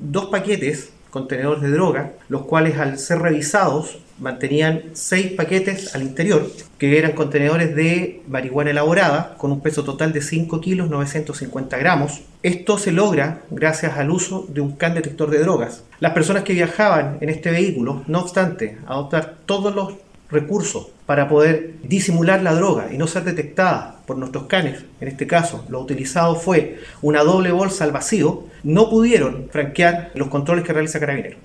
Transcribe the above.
dos paquetes contenedores de droga, los cuales al ser revisados mantenían seis paquetes al interior, que eran contenedores de marihuana elaborada, con un peso total de 5 kilos 950 gramos. Esto se logra gracias al uso de un can detector de drogas. Las personas que viajaban en este vehículo, no obstante, adoptar todos los recursos para poder disimular la droga y no ser detectada por nuestros canes, en este caso lo utilizado fue una doble bolsa al vacío, no pudieron franquear los controles que realiza Carabineros.